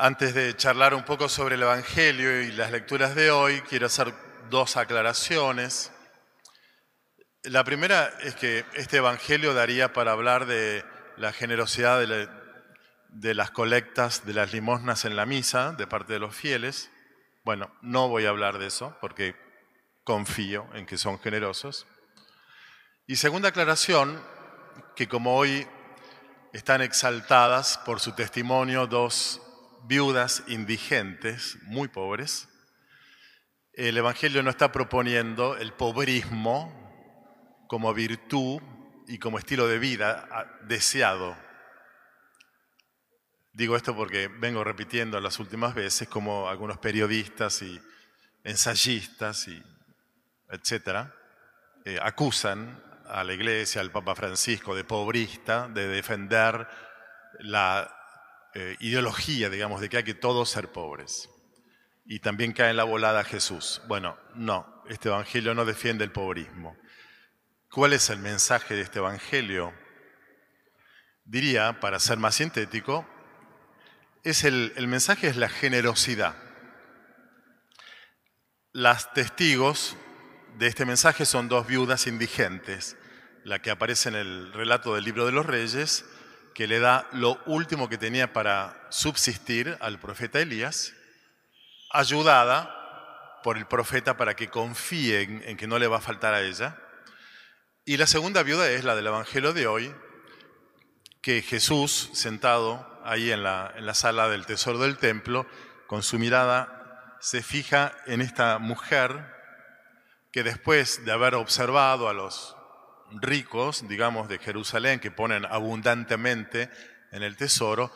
Antes de charlar un poco sobre el Evangelio y las lecturas de hoy, quiero hacer dos aclaraciones. La primera es que este Evangelio daría para hablar de la generosidad de, la- de las colectas, de las limosnas en la misa de parte de los fieles. Bueno, no voy a hablar de eso porque confío en que son generosos. Y segunda aclaración, que como hoy están exaltadas por su testimonio dos viudas indigentes, muy pobres, el Evangelio no está proponiendo el pobrismo como virtud y como estilo de vida ah, deseado. Digo esto porque vengo repitiendo las últimas veces como algunos periodistas y ensayistas y etcétera eh, acusan a la Iglesia, al Papa Francisco de pobrista, de defender la eh, ideología, digamos, de que hay que todos ser pobres. Y también cae en la volada Jesús. Bueno, no, este Evangelio no defiende el pobrismo. ¿Cuál es el mensaje de este Evangelio? Diría, para ser más sintético, es el, el mensaje es la generosidad. Las testigos de este mensaje son dos viudas indigentes, la que aparece en el relato del libro de los reyes, que le da lo último que tenía para subsistir al profeta Elías, ayudada por el profeta para que confíen en que no le va a faltar a ella. Y la segunda viuda es la del Evangelio de hoy, que Jesús, sentado ahí en la, en la sala del tesoro del templo, con su mirada se fija en esta mujer que después de haber observado a los ricos, digamos, de Jerusalén, que ponen abundantemente en el tesoro,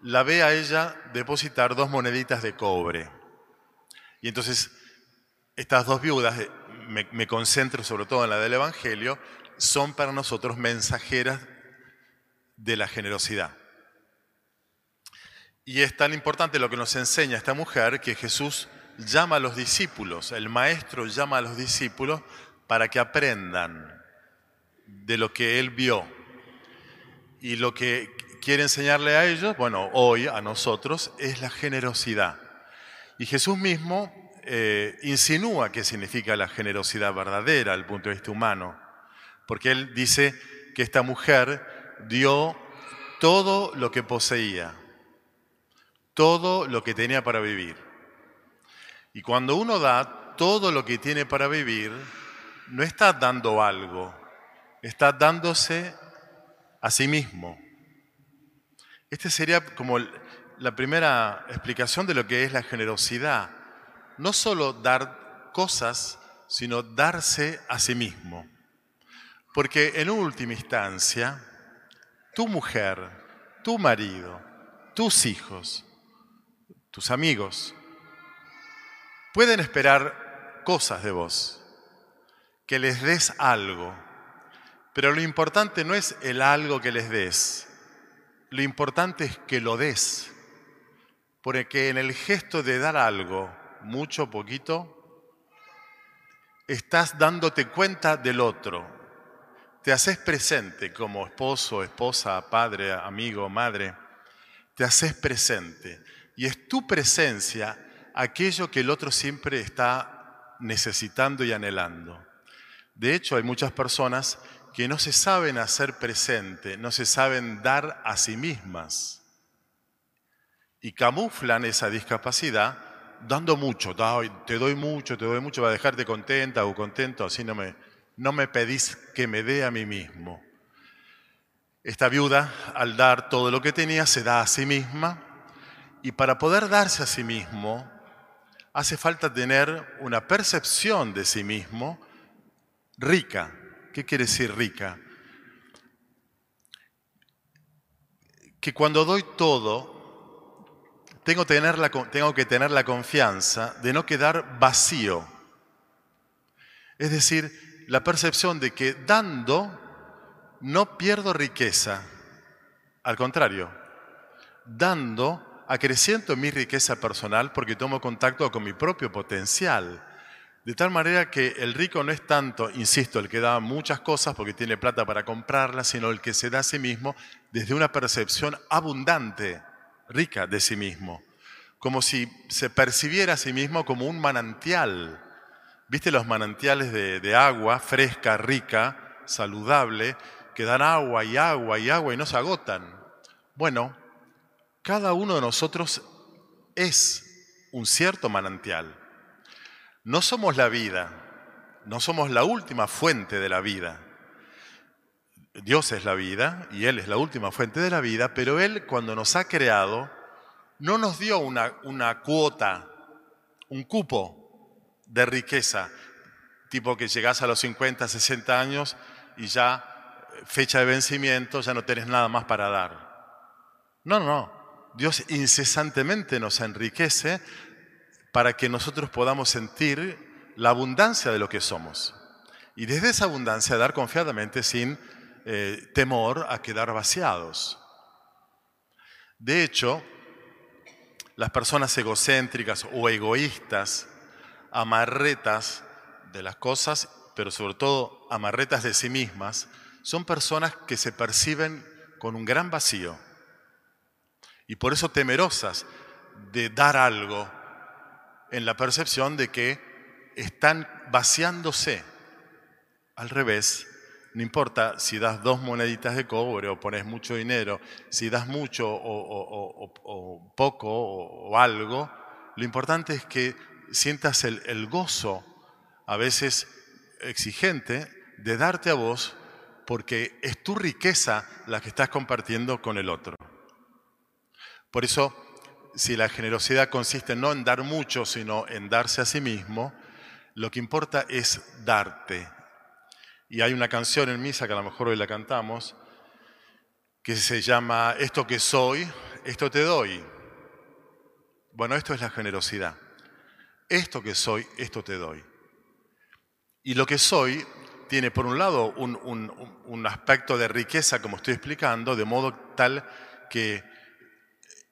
la ve a ella depositar dos moneditas de cobre. Y entonces, estas dos viudas, eh, me, me concentro sobre todo en la del Evangelio, son para nosotros mensajeras de la generosidad. Y es tan importante lo que nos enseña esta mujer que Jesús llama a los discípulos, el maestro llama a los discípulos para que aprendan de lo que él vio. Y lo que quiere enseñarle a ellos, bueno, hoy a nosotros, es la generosidad. Y Jesús mismo eh, insinúa qué significa la generosidad verdadera el punto de vista humano, porque él dice que esta mujer dio todo lo que poseía, todo lo que tenía para vivir. Y cuando uno da todo lo que tiene para vivir, no está dando algo, está dándose a sí mismo. Esta sería como la primera explicación de lo que es la generosidad. No solo dar cosas, sino darse a sí mismo. Porque en última instancia, tu mujer, tu marido, tus hijos, tus amigos, pueden esperar cosas de vos, que les des algo, pero lo importante no es el algo que les des, lo importante es que lo des, porque en el gesto de dar algo, mucho poquito, estás dándote cuenta del otro, te haces presente como esposo, esposa, padre, amigo, madre, te haces presente. Y es tu presencia aquello que el otro siempre está necesitando y anhelando. De hecho, hay muchas personas que no se saben hacer presente, no se saben dar a sí mismas y camuflan esa discapacidad dando mucho, te doy mucho, te doy mucho, va a dejarte contenta o contento, así no me, no me pedís que me dé a mí mismo. Esta viuda, al dar todo lo que tenía, se da a sí misma y para poder darse a sí mismo, hace falta tener una percepción de sí mismo rica. ¿Qué quiere decir rica? Que cuando doy todo, tengo, tengo que tener la confianza de no quedar vacío. Es decir, la percepción de que dando no pierdo riqueza. Al contrario, dando acreciento mi riqueza personal porque tomo contacto con mi propio potencial. De tal manera que el rico no es tanto, insisto, el que da muchas cosas porque tiene plata para comprarlas, sino el que se da a sí mismo desde una percepción abundante, rica de sí mismo. como si se percibiera a sí mismo como un manantial. ¿Viste los manantiales de, agua fresca, rica, saludable, que dan agua y agua y agua y no se agotan? Bueno, cada uno de nosotros es un cierto manantial. No somos la vida, no somos la última fuente de la vida. Dios es la vida y Él es la última fuente de la vida, pero Él cuando nos ha creado, no nos dio una, cuota, un cupo de riqueza, tipo que llegás a los 50, 60 años y ya fecha de vencimiento, ya no tenés nada más para dar. No, no, no. Dios incesantemente nos enriquece para que nosotros podamos sentir la abundancia de lo que somos. Y desde esa abundancia dar confiadamente sin eh, temor a quedar vaciados. De hecho, las personas egocéntricas o egoístas, amarretas de las cosas, pero sobre todo amarretas de sí mismas, son personas que se perciben con un gran vacío y por eso temerosas de dar algo en la percepción de que están vaciándose. Al revés, no importa si das dos moneditas de cobre o pones mucho dinero, si das mucho o, poco o, algo, lo importante es que sientas el, el gozo, a veces exigente, de darte a vos, porque es tu riqueza la que estás compartiendo con el otro. Por eso, si la generosidad consiste no en dar mucho, sino en darse a sí mismo, lo que importa es darte, y hay una canción en misa que a lo mejor hoy la cantamos, que se llama Esto que soy, esto te doy. Bueno, esto es la generosidad. Esto que soy, esto te doy. Y lo que soy tiene por un lado un, un, aspecto de riqueza, como estoy explicando, de modo tal que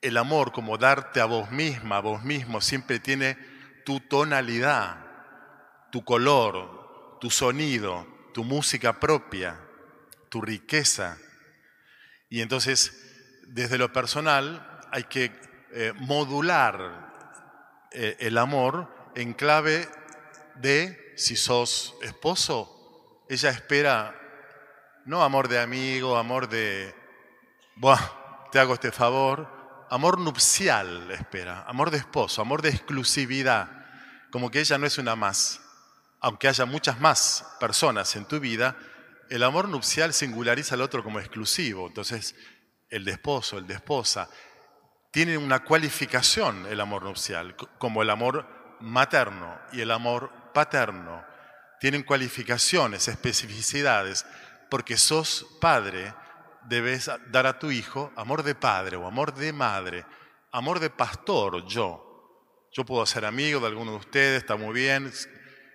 el amor, como darte a vos misma, a vos mismo, siempre tiene tu tonalidad, tu color, tu sonido, tu música propia, tu riqueza. Y entonces, desde lo personal, hay que eh, modular eh, el amor en clave de, si sos esposo, ella espera, no amor de amigo, amor de, te hago este favor, amor nupcial espera, amor de esposo, amor de exclusividad, como que ella no es una más aunque haya muchas más personas en tu vida, el amor nupcial singulariza al otro como exclusivo. Entonces, el de esposo, el de esposa, tiene una cualificación el amor nupcial, como el amor materno y el amor paterno. Tienen cualificaciones, especificidades, porque sos padre, debes dar a tu hijo amor de padre o amor de madre, amor de pastor, yo. Yo puedo ser amigo de alguno de ustedes, está muy bien,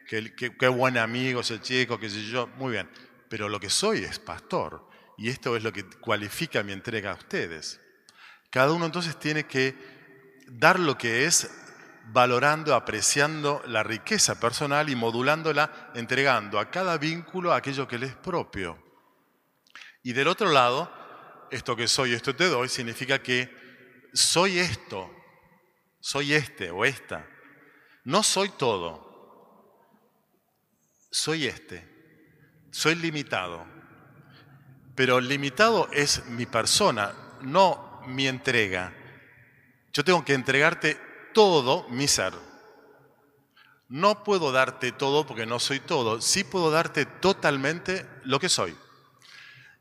qué, buen amigo ese chico, qué sé yo, muy bien. Pero lo que soy es pastor. Y esto es lo que cualifica mi entrega a ustedes. Cada uno entonces tiene que dar lo que es valorando, apreciando la riqueza personal y modulándola, entregando a cada vínculo aquello que le es propio. Y del otro lado, esto que soy, esto te doy, significa que soy esto, soy este o esta. No soy todo, soy este, soy limitado. Pero limitado es mi persona, no mi entrega. Yo tengo que entregarte todo mi ser. No puedo darte todo porque no soy todo. Sí puedo darte totalmente lo que soy.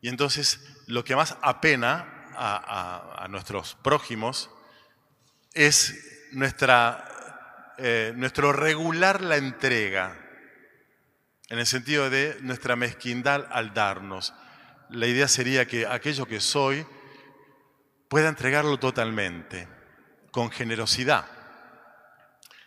Y entonces lo que más apena a, nuestros prójimos es nuestra, eh, nuestro regular la entrega en el sentido de nuestra mezquindad al darnos. La idea sería que aquello que soy pueda entregarlo totalmente, con generosidad.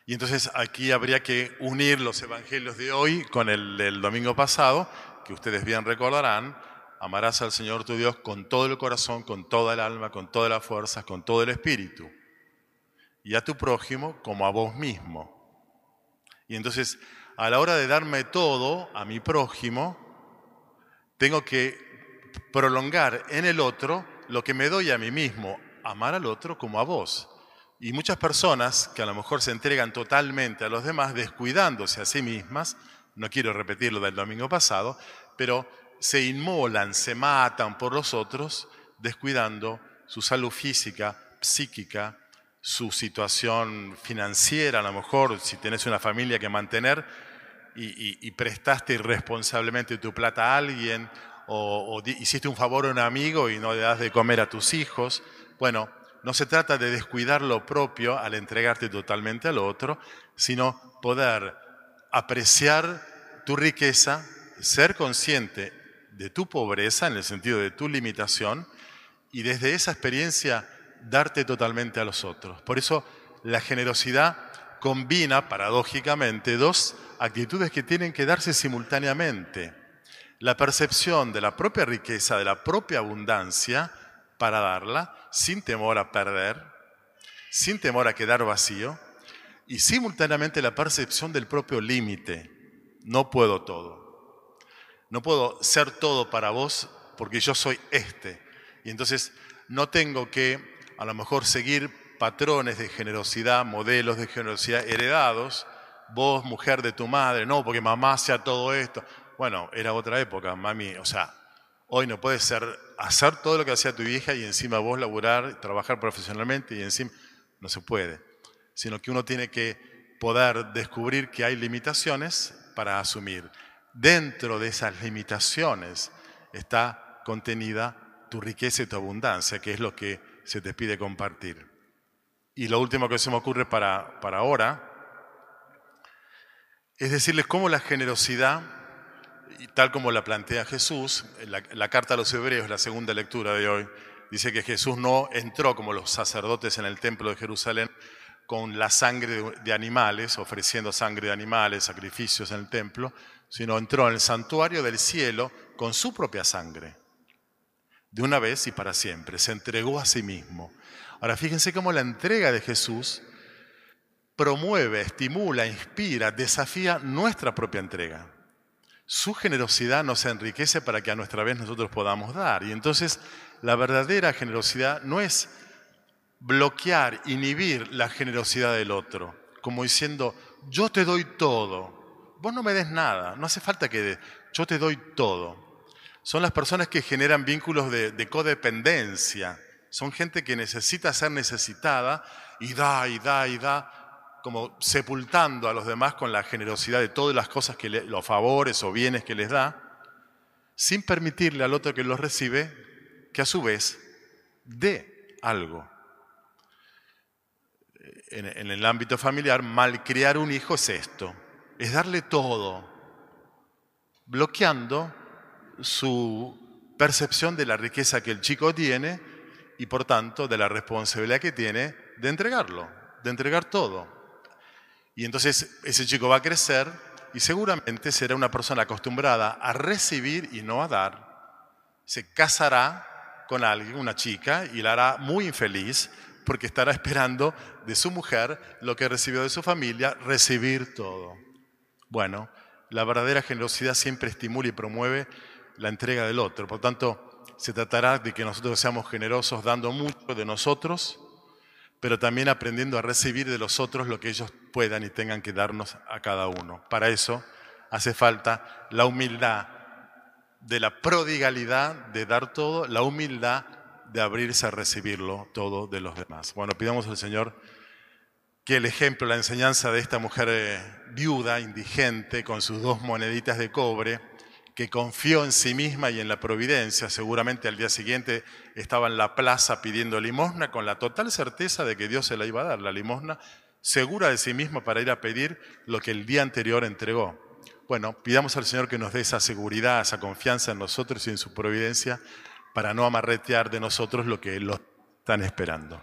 Y entonces aquí habría que unir los evangelios de hoy con el del domingo pasado, que ustedes bien recordarán, amarás al Señor tu Dios con todo el corazón, con toda el alma, con todas las fuerzas, con todo el espíritu, y a tu prójimo como a vos mismo. Y entonces a la hora de darme todo a mi prójimo, tengo que prolongar en el otro lo que me doy a mí mismo, amar al otro como a vos. Y muchas personas que a lo mejor se entregan totalmente a los demás, descuidándose a sí mismas, no quiero repetir lo del domingo pasado, pero se inmolan, se matan por los otros, descuidando su salud física, psíquica, su situación financiera, a lo mejor si tenés una familia que mantener y, prestaste irresponsablemente tu plata a alguien o, hiciste un favor a un amigo y no le das de comer a tus hijos. Bueno, no se trata de descuidar lo propio al entregarte totalmente al otro, sino poder apreciar tu riqueza, ser consciente de tu pobreza en el sentido de tu limitación y desde esa experiencia darte totalmente a los otros. Por eso la generosidad combina paradójicamente dos actitudes que tienen que darse simultáneamente. La percepción de la propia riqueza, de la propia abundancia, para darla sin temor a perder, sin temor a quedar vacío, y simultáneamente la percepción del propio límite. No puedo todo. No puedo ser todo para vos porque yo soy este. Y entonces no tengo que a lo mejor seguir patrones de generosidad, modelos de generosidad heredados. Vos, mujer de tu madre, no, porque mamá hacía todo esto. Bueno, era otra época, mami. O sea, hoy no puede ser hacer todo lo que hacía tu vieja y encima vos laburar, trabajar profesionalmente y encima no se puede. Sino que uno tiene que poder descubrir que hay limitaciones para asumir. Dentro de esas limitaciones está contenida tu riqueza y tu abundancia, que es lo que se te pide compartir. Y lo último que se me ocurre para, para ahora es decirles cómo la generosidad, y tal como la plantea Jesús, la, la carta a los hebreos, la segunda lectura de hoy, dice que Jesús no entró como los sacerdotes en el templo de Jerusalén con la sangre de animales, ofreciendo sangre de animales, sacrificios en el templo, sino entró en el santuario del cielo con su propia sangre de una vez y para siempre. Se entregó a sí mismo. Ahora fíjense cómo la entrega de Jesús promueve, estimula, inspira, desafía nuestra propia entrega. Su generosidad nos enriquece para que a nuestra vez nosotros podamos dar. Y entonces la verdadera generosidad no es bloquear, inhibir la generosidad del otro, como diciendo, yo te doy todo, vos no me des nada, no hace falta que yo te doy todo son las personas que generan vínculos de, codependencia. Son gente que necesita ser necesitada y da y da y da, como sepultando a los demás con la generosidad de todas las cosas, que los favores o bienes que les da, sin permitirle al otro que los recibe que a su vez dé algo. En, en el ámbito familiar, malcriar un hijo es esto, es darle todo, bloqueando su percepción de la riqueza que el chico tiene y por tanto de la responsabilidad que tiene de entregarlo, de entregar todo. Y entonces ese chico va a crecer y seguramente será una persona acostumbrada a recibir y no a dar. Se casará con alguien, una chica, y la hará muy infeliz porque estará esperando de su mujer lo que recibió de su familia, recibir todo. Bueno, la verdadera generosidad siempre estimula y promueve la entrega del otro. Por tanto, se tratará de que nosotros seamos generosos dando mucho de nosotros, pero también aprendiendo a recibir de los otros lo que ellos puedan y tengan que darnos a cada uno. Para eso hace falta la humildad de la prodigalidad de dar todo, la humildad de abrirse a recibirlo todo de los demás. Bueno, pidamos al Señor que el ejemplo, la enseñanza de esta mujer eh, viuda, indigente, con sus dos moneditas de cobre, que confió en sí misma y en la providencia, seguramente al día siguiente estaba en la plaza pidiendo limosna con la total certeza de que Dios se la iba a dar, la limosna, segura de sí misma para ir a pedir lo que el día anterior entregó. Bueno, pidamos al Señor que nos dé esa seguridad, esa confianza en nosotros y en su providencia para no amarretear de nosotros lo que lo están esperando.